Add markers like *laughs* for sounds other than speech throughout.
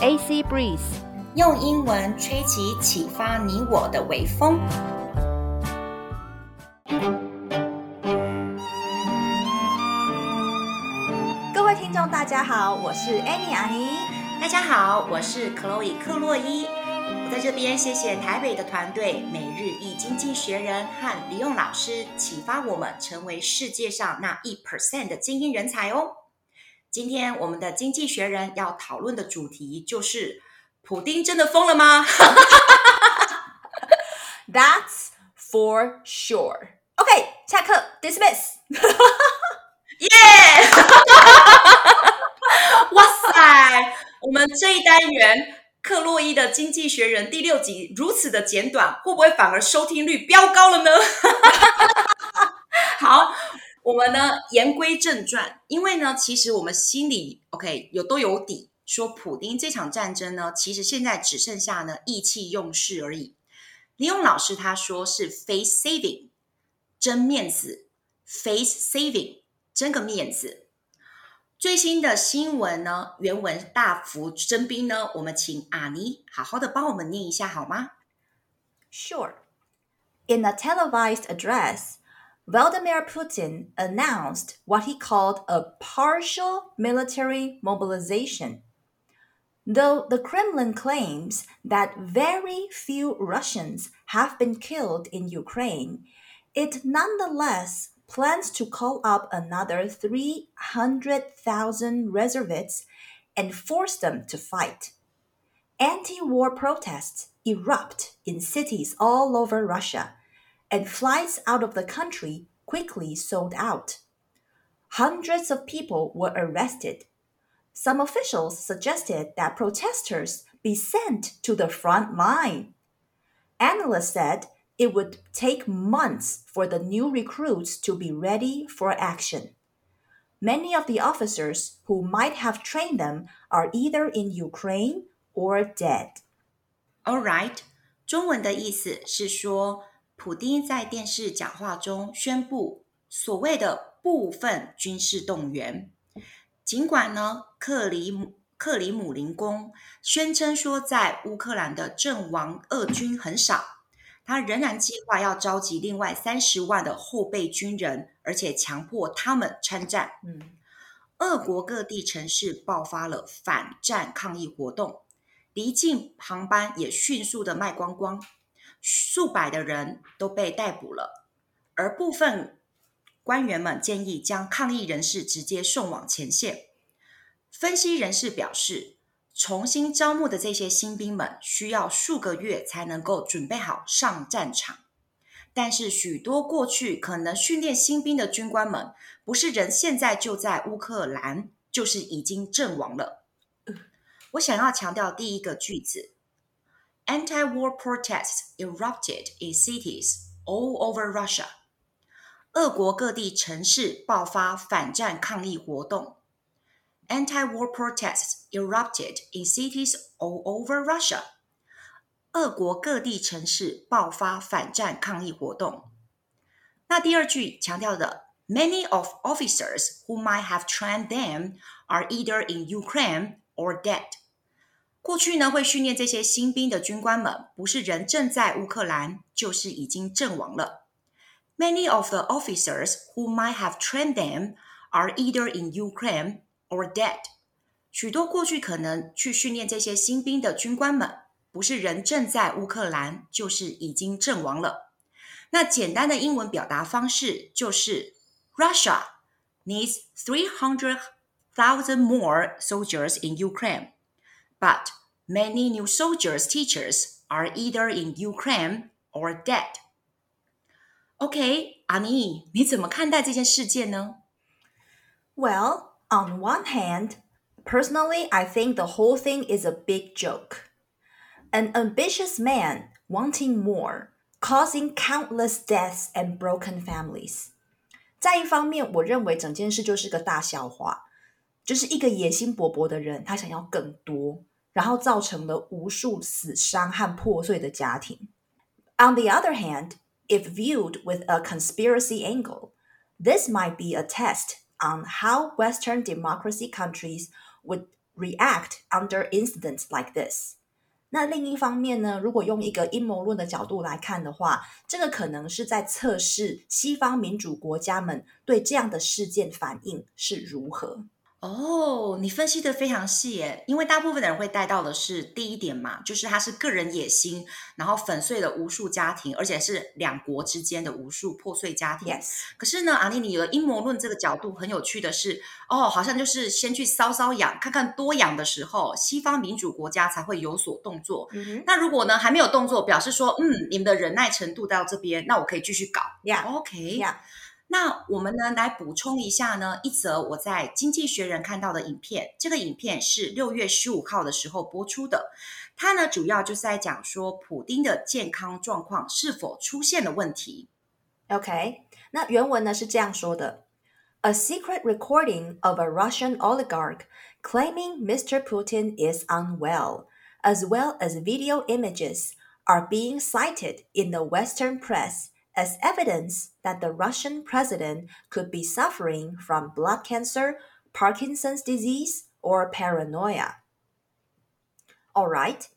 AC Breeze，用英文吹起启发你我的微风。各位听众，大家好，我是 Annie 阿妮。大家好，我是 Chloe 克洛伊。我在这边谢谢台北的团队每日一经济学人和李勇老师，启发我们成为世界上那一 percent 的精英人才哦。今天我们的经济学人要讨论的主题就是：普丁真的疯了吗？*laughs* That's for sure. OK，下课，dismiss。*laughs* 耶！*laughs* 哇塞，我们这一单元克洛伊的经济学人第六集如此的简短，会不会反而收听率飙高了呢？好。我们呢，言归正传，因为呢，其实我们心里 OK 有都有底，说普丁这场战争呢，其实现在只剩下呢意气用事而已。李勇老师他说是 face saving，争面子，face saving，争个面子。最新的新闻呢，原文大幅征兵呢，我们请阿妮好好的帮我们念一下好吗？Sure. In a televised address. Vladimir Putin announced what he called a partial military mobilization. Though the Kremlin claims that very few Russians have been killed in Ukraine, it nonetheless plans to call up another 300,000 reservists and force them to fight. Anti war protests erupt in cities all over Russia and flights out of the country quickly sold out. Hundreds of people were arrested. Some officials suggested that protesters be sent to the front line. Analysts said it would take months for the new recruits to be ready for action. Many of the officers who might have trained them are either in Ukraine or dead. All right. 中文的意思是说。 普丁在电视讲话中宣布所谓的部分军事动员，尽管呢，克里姆克里姆林宫宣称说在乌克兰的阵亡俄军很少，他仍然计划要召集另外三十万的后备军人，而且强迫他们参战。嗯，俄国各地城市爆发了反战抗议活动，离境航班也迅速的卖光光。数百的人都被逮捕了，而部分官员们建议将抗议人士直接送往前线。分析人士表示，重新招募的这些新兵们需要数个月才能够准备好上战场。但是，许多过去可能训练新兵的军官们，不是人现在就在乌克兰，就是已经阵亡了。我想要强调第一个句子。Anti-war protests erupted in cities all over Russia. 俄国各地城市爆发反战抗议活动。Anti-war protests erupted in cities all over Russia. 俄国各地城市爆发反战抗议活动。那第二句强调的，Many of officers who might have trained them are either in Ukraine or dead. 过去呢，会训练这些新兵的军官们，不是人正在乌克兰，就是已经阵亡了。Many of the officers who might have trained them are either in Ukraine or dead。许多过去可能去训练这些新兵的军官们，不是人正在乌克兰，就是已经阵亡了。那简单的英文表达方式就是：Russia needs three hundred thousand more soldiers in Ukraine。But many new soldiers teachers are either in Ukraine or dead. OK，阿妮，你怎么看待这件事件呢？Well, on one hand, personally, I think the whole thing is a big joke. An ambitious man wanting more, causing countless deaths and broken families. 在一方面，我认为整件事就是个大笑话。就是一个野心勃勃的人，他想要更多， 然后造成了无数死伤和破碎的家庭。On the other hand, if viewed with a conspiracy angle, this might be a test on how Western democracy countries would react under incidents like this。那另一方面呢，如果用一个阴谋论的角度来看的话，这个可能是在测试西方民主国家们对这样的事件反应是如何。 哦，你分析的非常细耶，因为大部分的人会带到的是第一点嘛，就是他是个人野心，然后粉碎了无数家庭，而且是两国之间的无数破碎家庭。Yes。可是呢，阿妮，你的阴谋论这个角度很有趣的是，哦，好像就是先去搔搔痒，看看多痒的时候，西方民主国家才会有所动作。那如果呢还没有动作，表示说，嗯，你们的忍耐程度到这边，那我可以继续搞。Yeah。那我们呢，来补充一下呢，一则我在《经济学人》看到的影片。这个影片是六月十五号的时候播出的。它呢，主要就是在讲说，普丁的健康状况是否出现了问题。OK，那原文呢是这样说的：A secret recording of a Russian oligarch claiming Mr. Putin is unwell, as well as video images, are being cited in the Western press. As evidence that the Russian president could be suffering from blood cancer, Parkinson's disease, or paranoia. All right.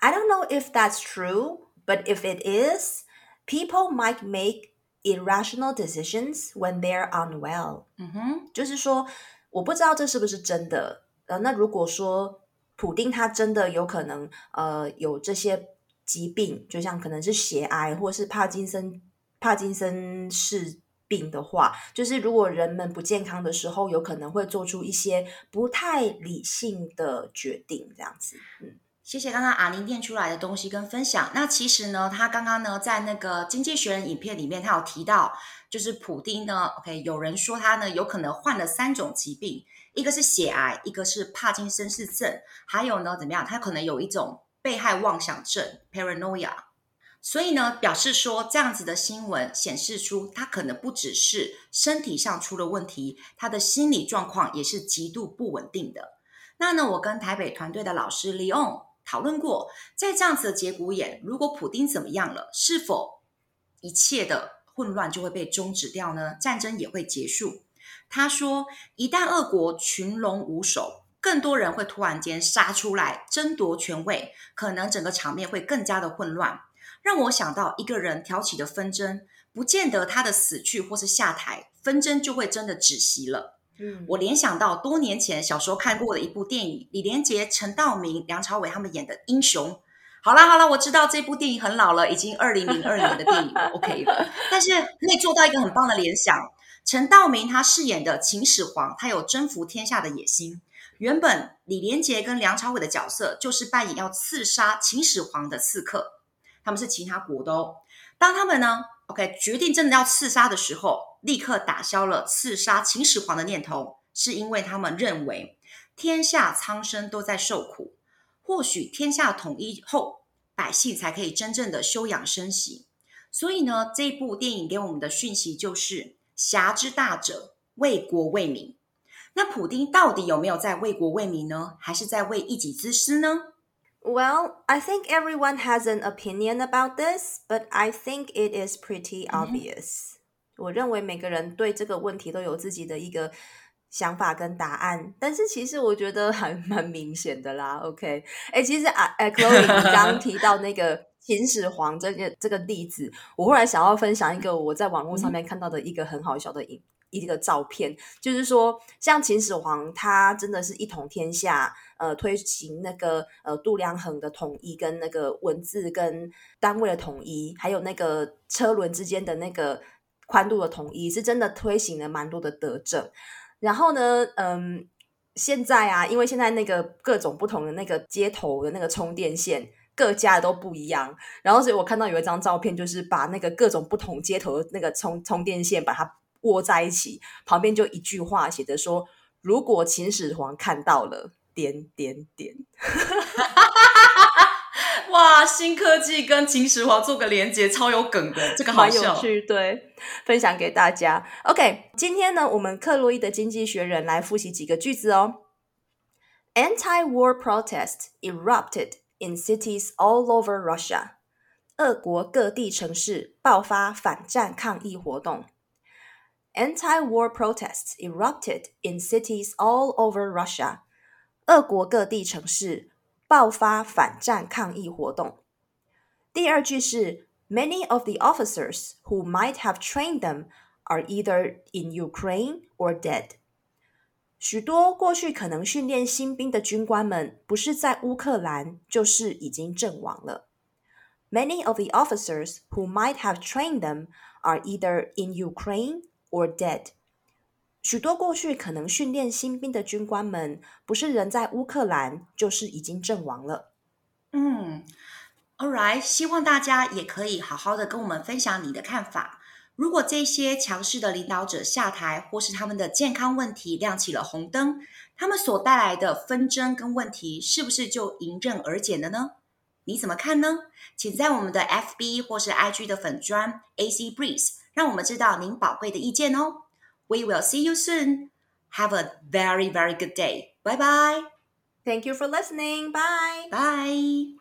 I don't know if that's true, but if it is, people might make irrational decisions when they're unwell. 嗯哼，就是说，我不知道这是不是真的。呃，那如果说普丁他真的有可能，呃，有这些。 疾病就像可能是血癌或是帕金森帕金森氏病的话，就是如果人们不健康的时候，有可能会做出一些不太理性的决定，这样子。嗯，谢谢刚刚阿妮念出来的东西跟分享。那其实呢，他刚刚呢在那个经济学人影片里面，他有提到，就是普丁呢，OK，有人说他呢有可能患了三种疾病，一个是血癌，一个是帕金森氏症，还有呢怎么样？他可能有一种。被害妄想症 （paranoia），所以呢，表示说这样子的新闻显示出他可能不只是身体上出了问题，他的心理状况也是极度不稳定的。那呢，我跟台北团队的老师李翁讨论过，在这样子的节骨眼，如果普丁怎么样了，是否一切的混乱就会被终止掉呢？战争也会结束？他说，一旦俄国群龙无首。更多人会突然间杀出来争夺权位，可能整个场面会更加的混乱。让我想到一个人挑起的纷争，不见得他的死去或是下台，纷争就会真的止息了。嗯，我联想到多年前小时候看过的一部电影，李连杰、陈道明、梁朝伟他们演的《英雄》。好啦好啦，我知道这部电影很老了，已经二零零二年的电影了，OK 了。*laughs* 但是可以做到一个很棒的联想，陈道明他饰演的秦始皇，他有征服天下的野心。原本李连杰跟梁朝伟的角色就是扮演要刺杀秦始皇的刺客，他们是其他国的哦。当他们呢，OK，决定真的要刺杀的时候，立刻打消了刺杀秦始皇的念头，是因为他们认为天下苍生都在受苦，或许天下统一后，百姓才可以真正的休养生息。所以呢，这部电影给我们的讯息就是：侠之大者，为国为民。那普丁到底有没有在为国为民呢？还是在为一己之私呢？Well, I think everyone has an opinion about this, but I think it is pretty obvious. 我认为每个人对这个问题都有自己的一个想法跟答案，但是其实我觉得还蛮明显的啦。*laughs* OK，哎，其实啊，哎，Chloe，你刚刚提到那个秦始皇这个这个例子，我后来想要分享一个我在网络上面看到的一个很好笑的影。一个照片，就是说，像秦始皇，他真的是一统天下，呃，推行那个呃度量衡的统一，跟那个文字跟单位的统一，还有那个车轮之间的那个宽度的统一，是真的推行了蛮多的德政。然后呢，嗯，现在啊，因为现在那个各种不同的那个街头的那个充电线，各家的都不一样。然后，所以我看到有一张照片，就是把那个各种不同街头的那个充充电线，把它。窝在一起，旁边就一句话写着说：“如果秦始皇看到了，点点点。” *laughs* 哇，新科技跟秦始皇做个连结，超有梗的，这个好，有趣，对，分享给大家。OK，今天呢，我们克洛伊的经济学人来复习几个句子哦。Anti-war protests erupted in cities all over Russia。俄国各地城市爆发反战抗议活动。Anti-war protests erupted in cities all over Russia. 俄国各地城市爆发反战抗议活动。第二句是 Many of the officers who might have trained them are either in Ukraine or dead。许多过去可能训练新兵的军官们，不是在乌克兰，就是已经阵亡了。Many of the officers who might have trained them are either in Ukraine or dead。许多过去可能训练新兵的军官们，不是人在乌克兰，就是已经阵亡了。嗯，All right，希望大家也可以好好的跟我们分享你的看法。如果这些强势的领导者下台，或是他们的健康问题亮起了红灯，他们所带来的纷争跟问题，是不是就迎刃而解了呢？你怎么看呢？请在我们的 FB 或是 IG 的粉砖 AC Breeze，让我们知道您宝贵的意见哦。We will see you soon. Have a very, very good day. Bye bye. Thank you for listening. Bye. Bye.